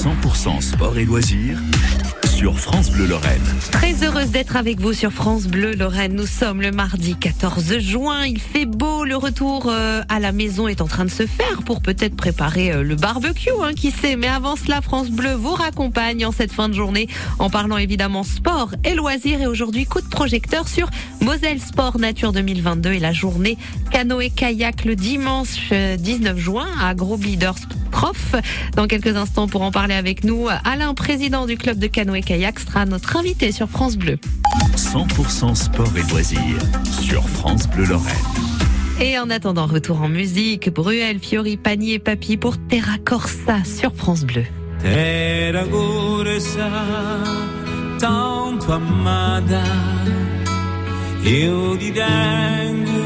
100% sport et loisirs sur France Bleu Lorraine. Très heureuse d'être avec vous sur France Bleu Lorraine. Nous sommes le mardi 14 juin. Il fait beau. Le retour euh, à la maison est en train de se faire pour peut-être préparer euh, le barbecue, hein, qui sait. Mais avant cela, France Bleu vous raccompagne en cette fin de journée en parlant évidemment sport et loisirs. Et aujourd'hui, coup de projecteur sur Moselle Sport Nature 2022 et la journée canoë-kayak le dimanche 19 euh, juin à Gros prof. Dans quelques instants, pour en parler avec nous, Alain, président du club de canoë kayak, sera notre invité sur France Bleu. 100% sport et loisirs sur France Bleu Lorraine. Et en attendant, retour en musique, Bruel, Fiori, Panier et Papy pour Terra Corsa sur France Bleu. Terra Corsa, tanto amata, io ti tengo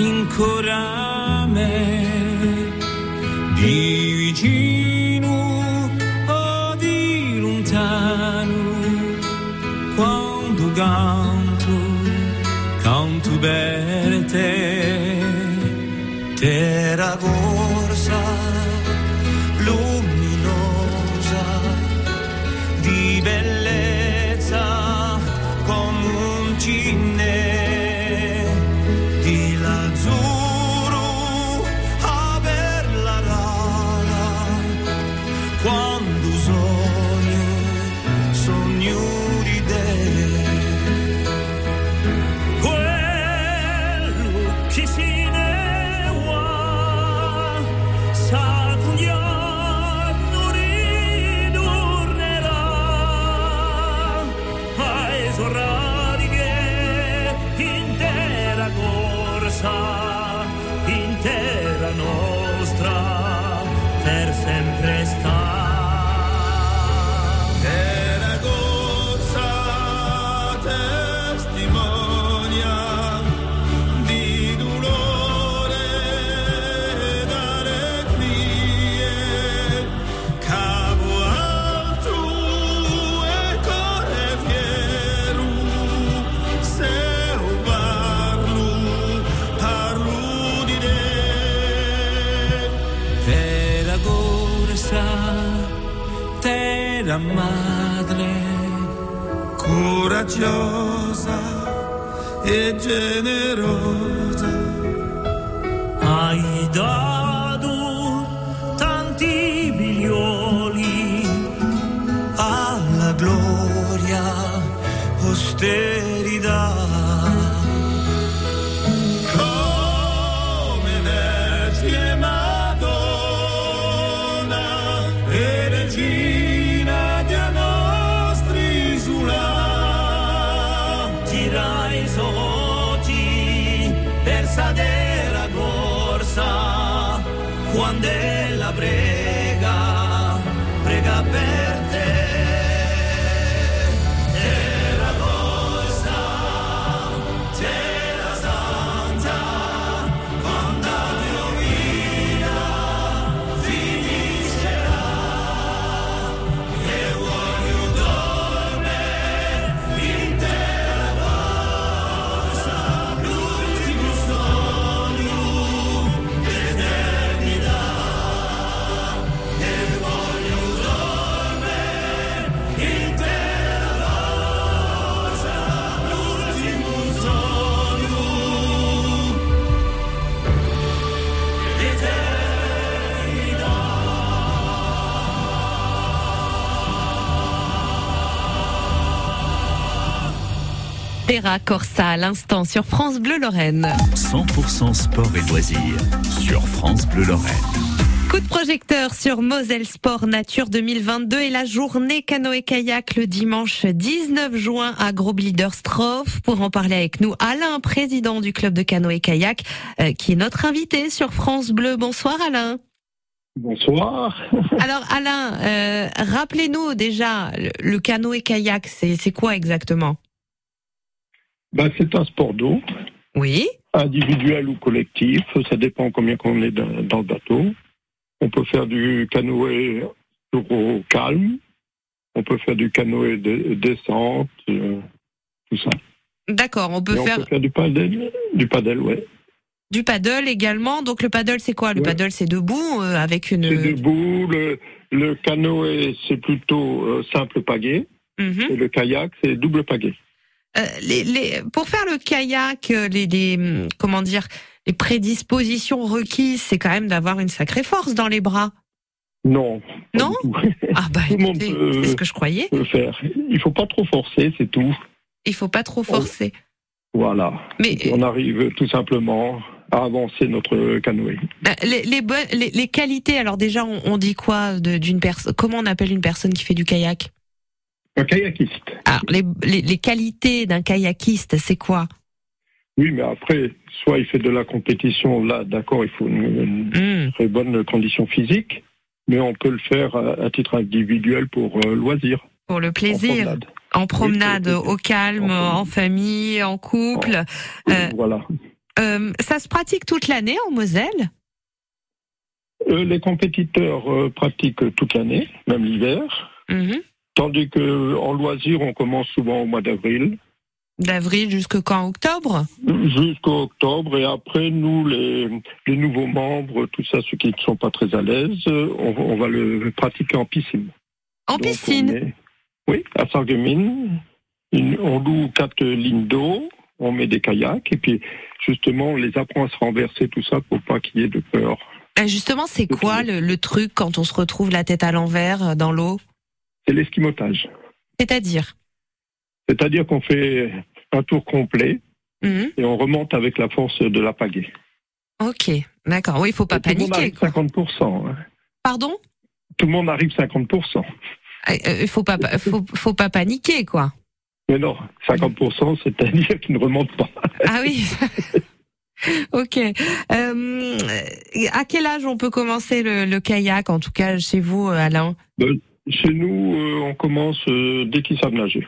ancora me. Di vicino o di lontano, quando canto, canto per te, terra corsa, die. there. Terra Corsa à l'instant sur France Bleu Lorraine. 100% sport et loisirs sur France Bleu Lorraine. Coup de projecteur sur Moselle Sport Nature 2022 et la journée canoë-kayak le dimanche 19 juin à Grobliederstroff. Pour en parler avec nous, Alain, président du club de canoë-kayak, euh, qui est notre invité sur France Bleu. Bonsoir Alain. Bonsoir. Alors Alain, euh, rappelez-nous déjà, le, le canoë-kayak, c'est quoi exactement? Bah, C'est un sport d'eau. Oui. Individuel ou collectif, ça dépend combien qu'on est dans, le bateau. On peut faire du canoë au calme, on peut faire du canoë de, descente, euh, tout ça. D'accord, on peut faire. On peut faire du paddle, du paddle, ouais. Du paddle également. Donc le paddle, c'est quoi? Le paddle, c'est debout euh, avec une. C'est debout. Le, Le canoë, c'est plutôt euh, simple pagaie. Mhm. Et le kayak, c'est double pagaie. Euh, les, les, pour faire le kayak, euh, les, les hum, comment dire, les prédispositions requises, c'est quand même d'avoir une sacrée force dans les bras. Non. Non. Ah bah Tout le monde écoutez, peut- c'est ce que je croyais. peut faire. Il faut pas trop forcer, c'est tout. Il faut pas trop forcer. Voilà. Mais on arrive tout simplement à avancer notre canoë. euh, les, les, bonnes- les, les qualités, alors déjà, on, on dit quoi d'une personne Comment on appelle une personne qui fait du kayak? Un kayakiste. Alors, les, les, les qualités d'un kayakiste, c'est quoi? Oui, mais après, soit il fait de la compétition, là, d'accord, il faut une, une Hmm, très bonne condition physique, mais on peut le faire à, à titre individuel pour euh, loisir. Pour le en plaisir, promenade. en promenade, Oui, le plaisir. au calme, En promenade. en famille, en couple. Euh, Voilà. Euh, ça se pratique toute l'année en Moselle? Les compétiteurs pratiquent toute l'année, même l'hiver, Mhm. Tandis que en loisir, on commence souvent au mois d'avril D'avril jusqu'au quand Octobre? Jusqu'au octobre, et après, nous, les, les nouveaux membres, tout ça, ceux qui ne sont pas très à l'aise, on, on va le pratiquer en piscine. En Donc, piscine est- Oui, à Sarreguemines. Une- On loue quatre lignes d'eau, on met des kayaks, et puis justement, on les apprend à se renverser, tout ça, pour pas qu'il y ait de peur. Euh, Justement, c'est quoi le, le truc quand on se retrouve la tête à l'envers euh, dans l'eau? C'est l'esquimotage. C'est-à-dire C'est-à-dire qu'on fait un tour complet Mhm. et on remonte avec la force de la pagaie. Ok, d'accord. Oui, il faut pas Et tout le monde paniquer. arrive Quoi. 50%. hein. Pardon? Tout le monde arrive 50%. Euh, euh, Il faut pas, faut, faut pas paniquer, quoi. Mais non, 50%, c'est-à-dire qu'ils ne remontent pas. Ah oui. ok. Euh, à quel âge on peut commencer le, le kayak, en tout cas chez vous, euh, Alain? Chez nous, euh, on commence euh, dès qu'ils savent nager.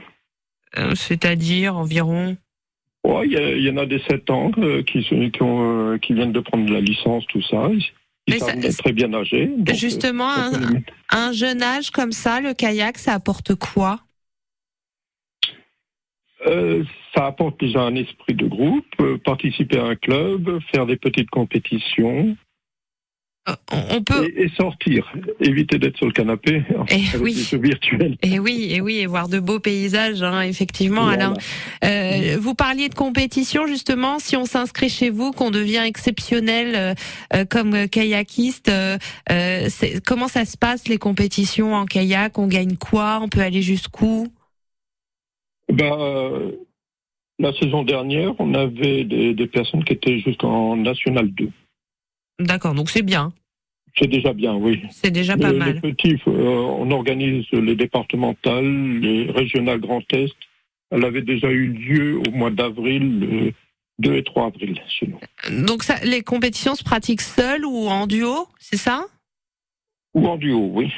Euh, C'est-à-dire environ? Ouais, Il y, en a des 7 ans qui, sont- qui, ont, qui viennent de prendre la licence, tout ça. Ils, ils Mais savent ça- très bien nager. donc, Justement, un, un jeune âge comme ça, le kayak, ça apporte quoi? Ça apporte déjà un esprit de groupe, participer à un club, faire des petites compétitions on, on peut. et, et sortir. Éviter d'être sur le canapé Eh avec oui. des jeux virtuels. Et oui, et oui, et voir de beaux paysages, hein, effectivement, Voilà. Alain. Euh, vous parliez de compétition, justement, si on s'inscrit chez vous, qu'on devient exceptionnel euh, euh, comme kayakiste, euh, comment ça se passe les compétitions en kayak? On gagne quoi? On peut aller jusqu'où? Ben, la saison dernière, on avait des, des personnes qui étaient jusqu'en National 2. D'accord, donc c'est bien, C'est déjà bien, oui. c'est déjà pas Euh, mal. Les petits, euh, on organise les départementales, les régionales Grand Est. Elle avait déjà eu lieu au mois d'avril, le 2 et 3 avril chez nous. Donc ça, les compétitions se pratiquent seules ou en duo, c'est ça? Ou en duo, oui.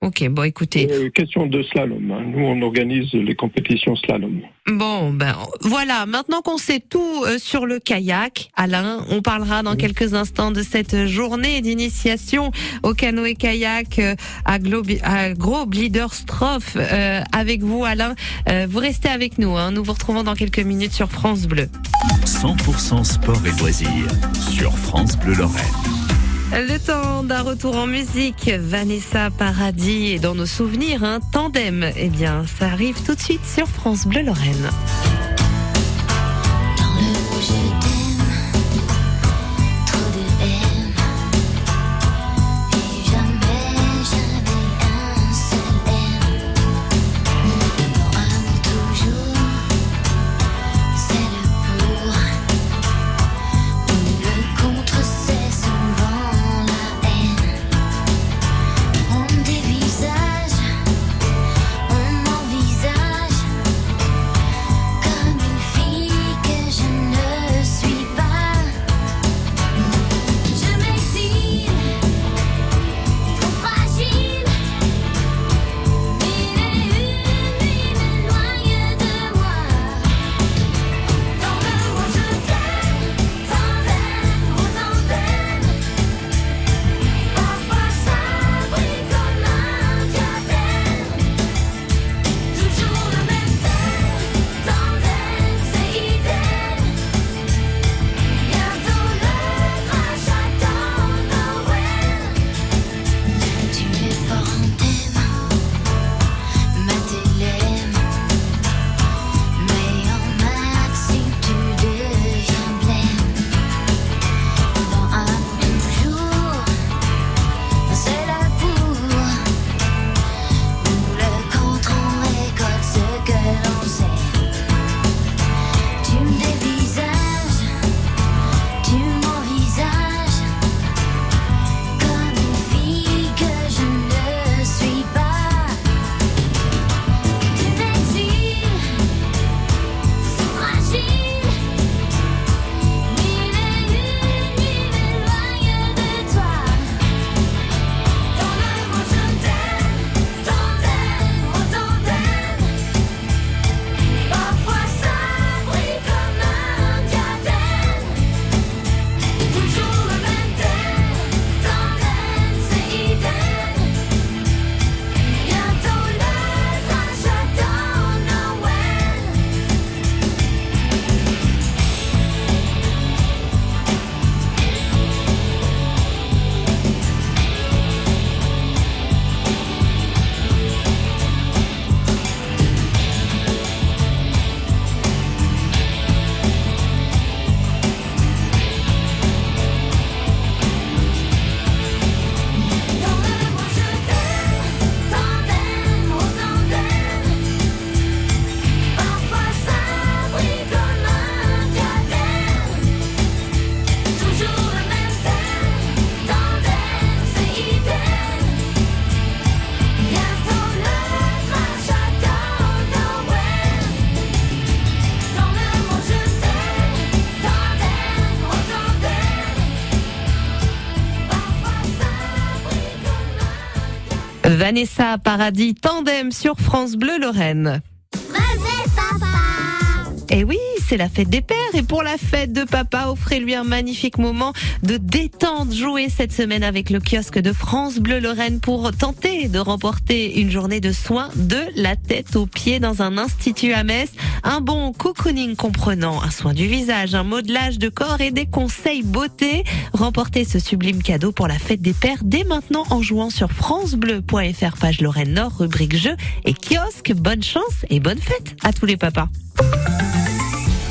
Ok, bon, écoutez. Euh, question de slalom. hein. Nous, on organise les compétitions slalom. Bon, ben voilà. Maintenant qu'on sait tout euh, sur le kayak, Alain, on parlera dans Oui. quelques instants de cette journée d'initiation au canoë-kayak euh, à, à Gros Liederstroff euh, avec vous, Alain. Euh, vous restez avec nous. Hein. Nous vous retrouvons dans quelques minutes sur France Bleu. 100% sport et loisirs sur France Bleu Lorraine. Le temps d'un retour en musique, Vanessa Paradis et dans nos souvenirs, un tandem. Eh bien, ça arrive tout de suite sur France Bleu Lorraine. Vanessa Paradis, tandem sur France Bleu Lorraine. Et oui, c'est la fête des pères et pour la fête de papa, offrez-lui un magnifique moment de détente. Jouez cette semaine avec le kiosque de France Bleu Lorraine pour tenter de remporter une journée de soins de la tête aux pieds dans un institut à Metz. Un bon cocooning comprenant un soin du visage, un modelage de corps et des conseils beauté. Remportez ce sublime cadeau pour la fête des pères dès maintenant en jouant sur francebleu.fr page Lorraine Nord, rubrique jeux et kiosque. Bonne chance et bonne fête à tous les papas.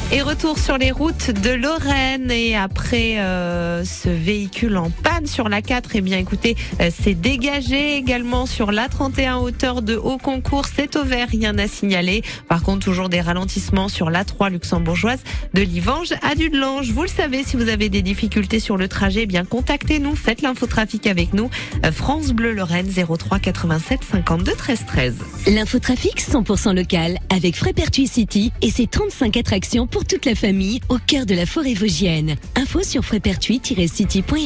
Et retour sur les routes de Lorraine et après euh, ce véhicule en panne sur la 4, eh bien écoutez, euh, c'est dégagé également sur la 31 hauteur de haut concours, c'est au vert, rien à signaler. Par contre, toujours des ralentissements sur la 3 luxembourgeoise de Livange à Dudelange. Vous le savez, si vous avez des difficultés sur le trajet, eh bien contactez-nous, faites l'infotrafic avec nous. Euh, France Bleu Lorraine 03 87 52 13 13. L'infotrafic 100% local avec Frépertuis City et ses 35 attractions toute la famille au cœur de la forêt vosgienne. Info sur frépertuis-city.fr.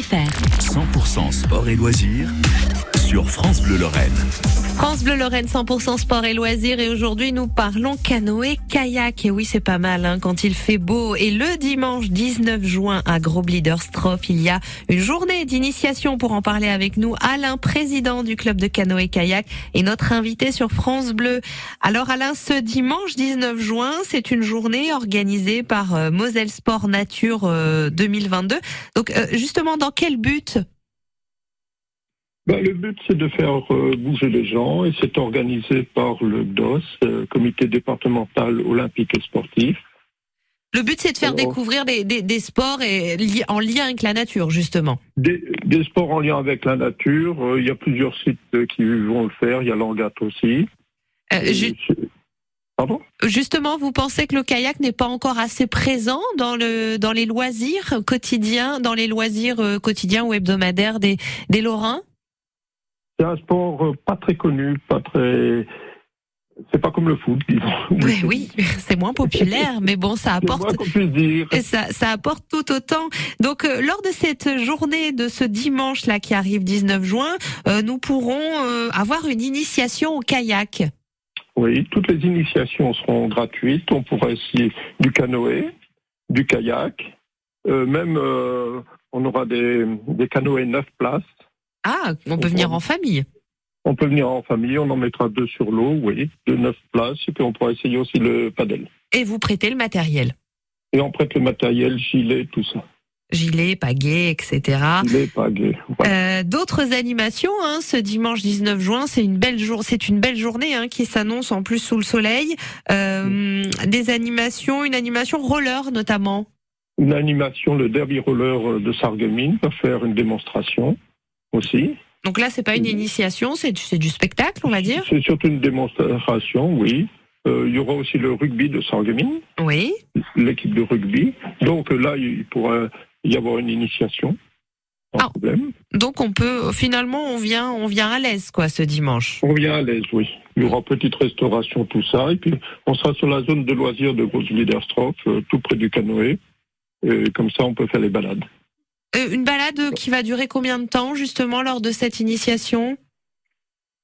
100% sport et loisirs sur France Bleu Lorraine. France Bleu Lorraine 100% sport et loisirs et aujourd'hui nous parlons canoë kayak et oui c'est pas mal hein, quand il fait beau et le dimanche 19 juin à Grobleederstroff il y a une journée d'initiation pour en parler avec nous Alain président du club de canoë kayak et notre invité sur France Bleu. Alors Alain ce dimanche 19 juin c'est une journée organisée par euh, Moselle Sport Nature euh, 2022. Donc euh, justement dans quel but Ben, le but, c'est de faire euh, bouger les gens et c'est organisé par le DOS, euh, Comité départemental olympique et sportif. Le but c'est de faire Alors- découvrir des, des, des sports et, li- en lien avec la nature justement. Des, des sports en lien avec la nature, euh, il y a plusieurs sites qui vont le faire, il y a l'Angat aussi. Ju- Pardon? Justement, vous pensez que le kayak n'est pas encore assez présent dans le dans les loisirs quotidiens, dans les loisirs quotidiens ou hebdomadaires des des Lorrains? C'est un sport euh, pas très connu, pas très... C'est pas comme le foot, disons. Oui, oui, c'est moins populaire, mais bon, ça apporte. dire. Ça, ça apporte tout autant. Donc, euh, lors de cette journée de ce dimanche là qui arrive 19 juin, euh, nous pourrons euh, avoir une initiation au kayak. Oui, toutes les initiations seront gratuites. On pourra essayer du canoë, du kayak, même on aura des, des canoës 9 places. Ah, on peut venir en famille. On peut venir en famille, on en mettra deux sur l'eau, oui, de 9 places, et puis on pourra essayer aussi le padel. Et vous prêtez le matériel, Et on prête le matériel, gilet, tout ça. gilet, pagaie, etc. Gilet, pagaie. Euh, D'autres animations, hein, ce dimanche 19 juin, c'est une belle jour, c'est une belle journée hein, qui s'annonce en plus sous le soleil. Euh, Des animations, une animation roller notamment. Une animation, le derby roller de Sarreguemines va faire une démonstration aussi. Donc là, c'est pas une initiation, c'est du, du spectacle, on va dire. C'est surtout une démonstration, oui. Euh, il y aura aussi le rugby de Sarreguemines. Oui. l'équipe de rugby. Donc là, il pourra y avoir une initiation. Pas de Ah. problème. Donc on peut, finalement, on vient, on vient à l'aise quoi ce dimanche. On vient à l'aise, oui. Il y aura petite restauration, tout ça. Et puis, on sera sur la zone de loisirs de Grosse-Liederstroff, euh, tout près du canoë. Et comme ça, on peut faire les balades. Euh, une balade qui va durer combien de temps justement lors de cette initiation?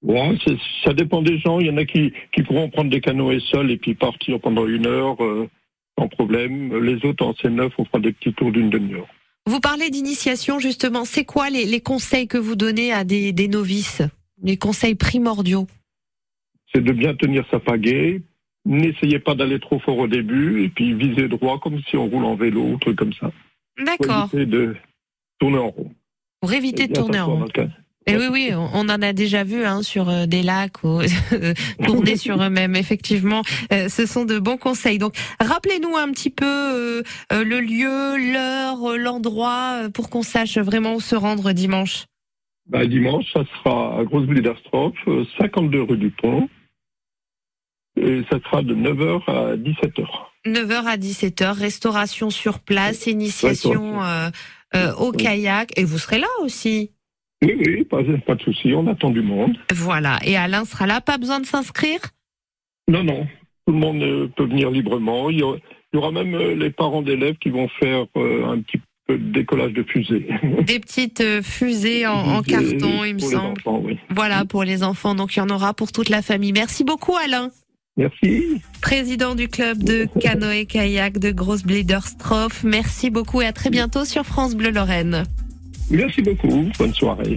Bon, ça dépend des gens. Il y en a qui, qui pourront prendre des canoës seuls et puis partir pendant une heure euh, sans problème. Les autres, en C9, on fera des petits tours d'une demi-heure. Vous parlez d'initiation justement. C'est quoi les, les conseils que vous donnez à des, des novices? Les conseils primordiaux? C'est de bien tenir sa pagaie. N'essayez pas d'aller trop fort au début et puis visez droit comme si on roule en vélo ou truc comme ça. D'accord. de tourner en rond. Pour éviter de tourner en rond. Et oui, oui, on en a déjà vu hein, sur euh, des lacs ou tourner sur eux-mêmes. Effectivement, euh, ce sont de bons conseils. Donc, rappelez-nous un petit peu euh, le lieu, l'heure, l'endroit, pour qu'on sache vraiment où se rendre dimanche. Bah, dimanche, ça sera à Grosse-Bliederstroff, euh, 52 rue du Pont. Et ça sera de 9h à 17h. 9h à 17h, restauration sur place, initiation euh, euh, au Oui. kayak. Et vous serez là aussi. Oui, oui, pas, pas de souci, on attend du monde. Voilà. Et Alain sera là. Pas besoin de s'inscrire? Non, non, tout le monde euh, peut venir librement. Il y aura, il y aura même euh, les parents d'élèves qui vont faire un petit de décollage de fusée. Des petites fusées en, carton, il me semble. enfants, oui. Voilà, pour les enfants. Donc, il y en aura pour toute la famille. Merci beaucoup, Alain. Merci. Président du club de canoë-kayak de Grosse Bliederstroff. Merci beaucoup et à très bientôt sur France Bleu Lorraine. Merci beaucoup. Bonne soirée.